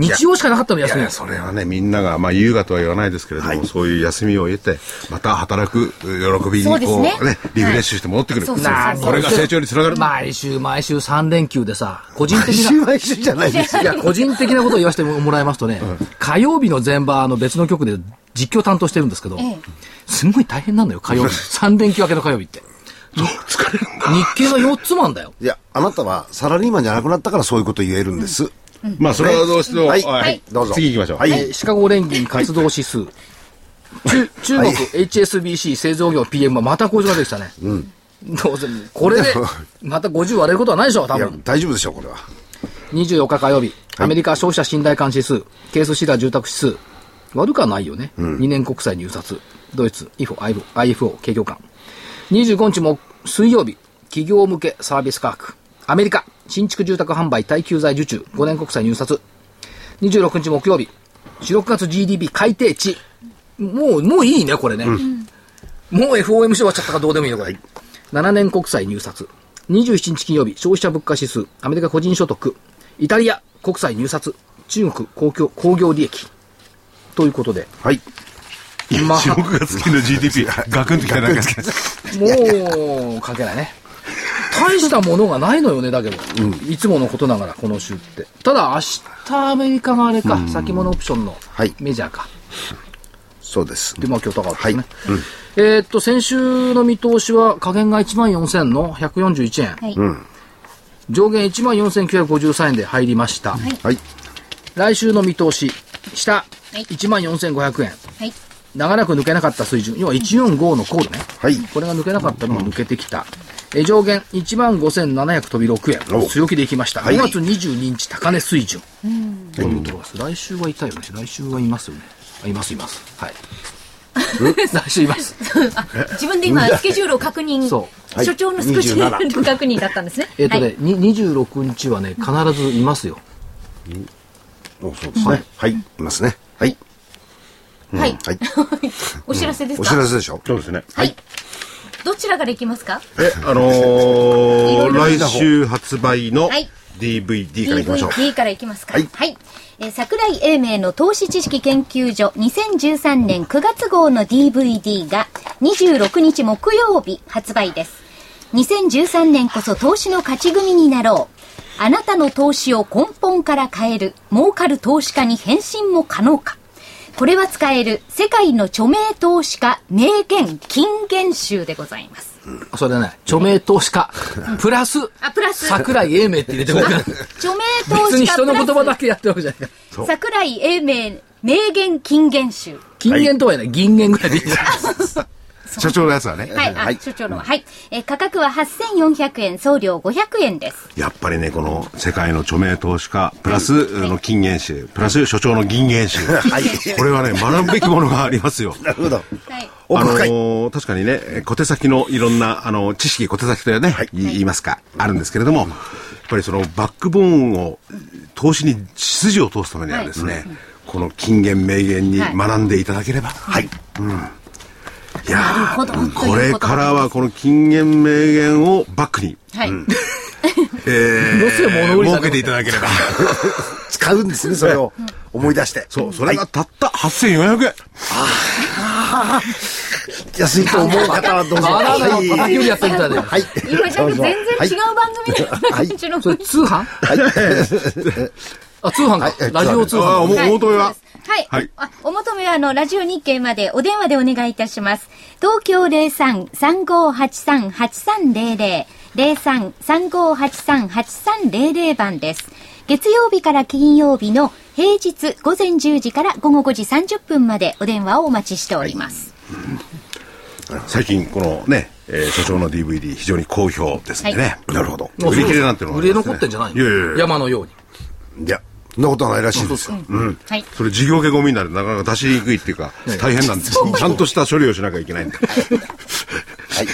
日曜しかなかったの休みいや、それはね、みんなが、まあ、優雅とは言わないですけれども、はいそういう休みを得て、また働く喜びに、こう、ねね、リフレッシュして戻ってくる。そうそうそうなこれが成長につながる。毎週毎週3連休でさ、個人的毎な。週毎週じゃないですよ。いや、個人的なことを言わせてもらいますとね、火曜日の前場、あの別の局で実況担当してるんですけど、ええすんごい大変なんだよ、火曜日。3連休明けの火曜日って。疲れるんだ。日経の4つもあんだよ。いや、あなたはサラリーマンじゃなくなったからそういうこと言えるんです。まあ、それはどうしても、はい。はい。どうぞ。次行きましょう。はい。えーシカゴ連銀活動指数。中中国はい。HSBC 製造業 PM はまた50が出てきたね。どうせ、これで、また50割れることはないでしょ、多いや分。、大丈夫でしょう、これは。24日火曜日、アメリカ消費者信頼感指数、ケースシダー住宅指数、悪くはないよね。2年国債入札、ドイツ、IFO、IFO、IFO 景況感。25日も水曜日、企業向けサービス価格、アメリカ、新築住宅販売耐久財受注、5年国債入札。26日木曜日、4、6月 GDP 改定値。もう、もういいね、これね。もう FOMC 終わっちゃったからどうでもいいよ、これ。7年国債入札。27日金曜日、消費者物価指数、アメリカ個人所得、イタリア国債入札、中国公共工業利益。ということで、はい。まあ、6月期の GDP、ガクンときただけもう、かけないね。大したものがないのよね、だけど。いつものことながら、この週って。ただ、明日アメリカがあれか、先物オプションのはいメジャーか。そうです。で、まあ今日高かったですね。はいえーっと、先週の見通しは、下限が1万4000の141円。はい。上限1万4953円で入りました。はい。来週の見通し、下、はい1万4500円。はい。長らく抜けなかった水準、要は145のコールね。はい。これが抜けなかったのが抜けてきた。え上限1万5700飛び6円。お強気でいきました。はい5月22日高値水準。というところです。来週はいたよね。来週はいますよね。あいますいます。はい。来週います。自分で今、スケジュールを確認、そはい所長のスケジュール確認だったんですね。えっ、とね、はいに26日はね、必ずいますよ。おそうですね。はい。いますね。はい。はい。はい。お知らせですおか知らせでしょ？そうですね。はい。どちらからいきますか？え、あのー、来週発売のはい DVD からいきましょう。DVD からいきますか。はいえー桜井英明の投資知識研究所2013年9月号の DVD が26日木曜日発売です。2013年こそ投資の勝ち組になろう。あなたの投資を根本から変える儲かる投資家に変身も可能か。これは使える世界の著名投資家名言金言集でございます。それね、著名投資家、プラス、あ、プラス、桜井英明って入れてくれる。著名投別に資家プラス人の言葉だけやってるわけじゃない。桜井英明名言金言集。金言とはね、銀言ぐらいでいいじゃな い社長のやつはね。はい、あ、所長の、はい。えー価格は8400円、送料500円です。やっぱりね、この世界の著名投資家、プラス、あの金言集、プラス所長の銀言集。これはね、学ぶべきものがありますよ。なるほど。はい。あの確かにね、小手先のいろんな、あの、知識、小手先とね、い言いますか、あるんですけれども、やっぱりそのバックボーンを、投資に筋を通すためにはですね、この金言名言に学んでいただければ。はい。うん。いやこれからはこの金言名言をバックに、はい。えものすごい物売りだけど儲けていただければ。使うんですね、それを。思い出して。そう、それがたった8400円。安いと思う方はどうぞ。バナナのはい叩き売りやってみたいで。はい。今ちょっと全然違う番組で、はいこっちの あ、通販はいか。ラジオ通ああ、販。もう、お求めははい。はいあお求めは、あの、ラジオ日経までお電話でお願いいたします。東京03-3583-8300。03-3583-8300番です。月曜日から金曜日の平日午前10時から午後5時30分までお電話をお待ちしております。最近、このね、えー所長の DVD 非常に好評ですんでね。なるほど。あ売り切れなんてのがあ売れ残ってんじゃないいやいやいや山のように。いや、そんなことはないらしいですよ。はい。それ事業系ゴミになるとなかなか出しにくいっていうか、大変なんです。ちゃんとした処理をしなきゃいけないんで。はい。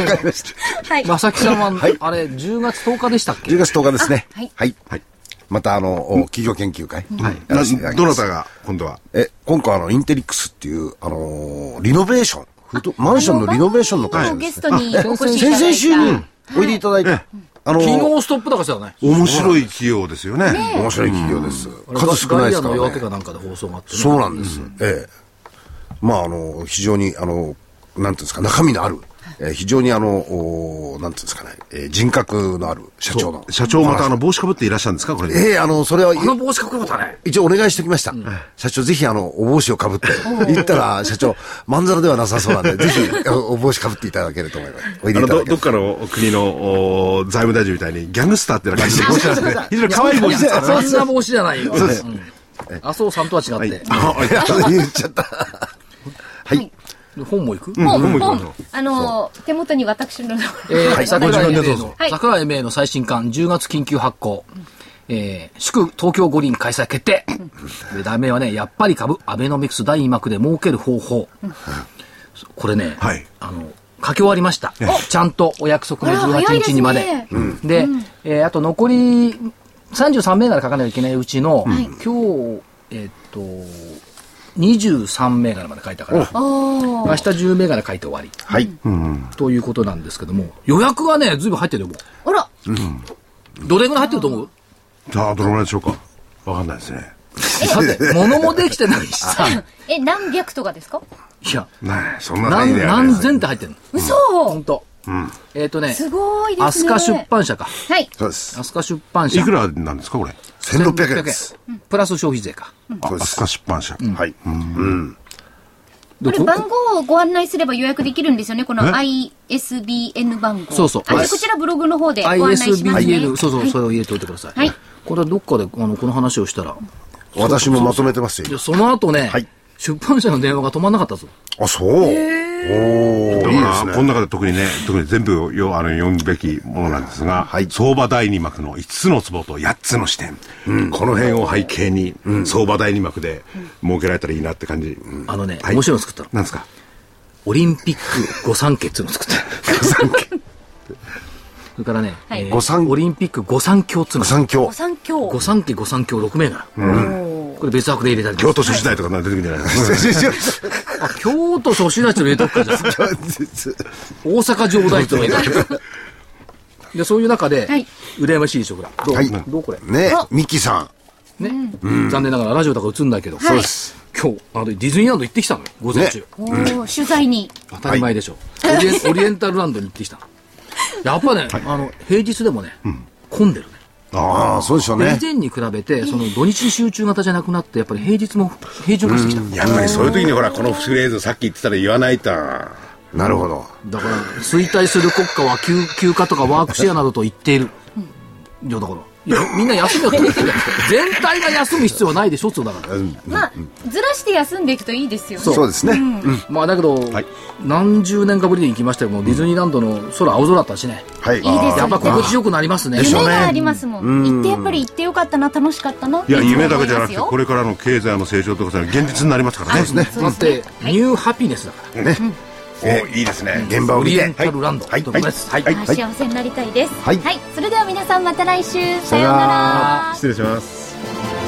わかりました。はい。まさきさんは、あれ、10月10日でしたっけ？10月10日ですね。はいはい。はい。また、あの、お企業研究会。はい。どなたが今度は？え、今回あの、インテリックスっていう、あのーリノベーション。マンションのリノベーションの会社ですゲス。トにお越しいた先だいた。々週においでいただいた。あのー昨日ストップ高したよね。面白い企業ですよね。面白い企業です。数少ないですからね。夜明けかなんかで放送があってね。そうなんです。ええ。まあ、あの、非常に、あの、なんていうんですか、中身のある、えー非常にあの、おなんていうんですかね、えー人格のある社長の。社長またあの帽子かぶっていらっしゃるんですか？これ。ええあの、それは、あの帽子かっこよかったね。一応お願いしておきました。社長、ぜひあの、お帽子をかぶって、言ったら、社長、まんざらではなさそうなんで、ぜひ、おお帽子かぶっていただけると思います。おいでいただけるどっかの国のお財務大臣みたいにギャングスターってな感じで帽子 なんですね。非常に可愛い帽子ですからね。そんな帽子じゃないよ。うん麻生さんとは違って。あ言っちゃった。はい。本も行く？本、本も行きましょう。本、あの、手元に私の、えー、桜井英明の、はい。桜井英明の最新刊、10月緊急発行。えー、祝東京五輪開催決定。で、題名はね、やっぱり株、アベノミクス第2幕で儲ける方法。これね、はい。あの、書き終わりました。ちゃんとお約束のあら18日にまで。でえーあと残り33銘柄書かなきゃいけないうちの、今日、えーっと、23銘柄まで書いたから、明日10銘柄書いて終わり。はい。ということなんですけども、予約がね、ずいぶん入ってるよ、もあら、う。どれぐらい入ってると思う？さあ、どのぐらいでしょうか？わかんないですね。だって、物もできてないしさ。え、何百とかですか？いや、ねえそんな何、何千って入ってるの？嘘ほんと。えっとね、すごいですね。飛鳥出版社か。はい。そうです。飛鳥出版社。いくらなんですかこれ？1600円です。プラス消費税か。そうです。飛鳥出版社。はい。でここれ番号をご案内すれば予約できるんですよね、この ISBN 番号。そうそうあこちらブログの方でご案内しますね。ISBN、そうそう、はいそれを入れておいてください。はいこれはどっかで、あの、この話をしたら、私もまとめてますよ。その後ね、はい出版社の電話が止まんなかったぞ。あ、そう。おいいですね。この中で特にね、特に全部をよあの読むべきものなんですが、はい相場第二幕の5つの壺と8つの視点、この辺を背景に、相場第二幕で設けられたらいいなって感じ。あのね、はい面白いの作ったの。なんですか？オリンピック御三家っていうのを作った。御三家。それからね、はいえーオリンピック御三強っつうの。三強お。三強。御三家御三強6名柄。これ別枠で入れたり京都書時代とか出てくるんじゃないですか。あ、京都初志大地の入れとくかじゃあ。大阪城大地の入れとくで、そういう中で、はい羨ましいでしょ、ほら。どう、はいどう？これ？ね、ミキさん。ね、残念ながらラジオとか映んないけど。そうです。今日、あの、ディズニーランド行ってきたのよ、午前中。ねおー取材に。当たり前でしょ。オリエンオリエンタルランドに行ってきたの。やっぱね、あの、平日でもね、混んでるね。ああ、そうでしょうで以ね。前に比べて、その土日集中型じゃなくなって、やっぱり平日も平準化してきた。やっぱりそういう時にほら、このフレーズさっき言ってたら言わないと。なるほど。だから、衰退する国家は休休暇とかワークシェアなどと言っている。いや、だから、いやみんな休みを取ってるじゃん全体が休む必要はないでしょっつうだから。まあ、ずらして休んでいくといいですよね。そうですね。まあ、だけど、はい何十年かぶりに行きましたけども、ディズニーランドの空青空だったしね。はい。いいですやっぱ心地よくなりますね。夢がありますもん。行ってやっぱり行ってよかったな、楽しかったな。いや、夢だけじゃなくて、これからの経済の成長とかさ、現実になりますからね。ですね。だって、ニューハピネスだから。おいいですね。現場を見てオリエン。タルランド。はいということですはい。あ幸せになりたいです。はいそれでは皆さんまた来週。さようなさようなら。失礼します。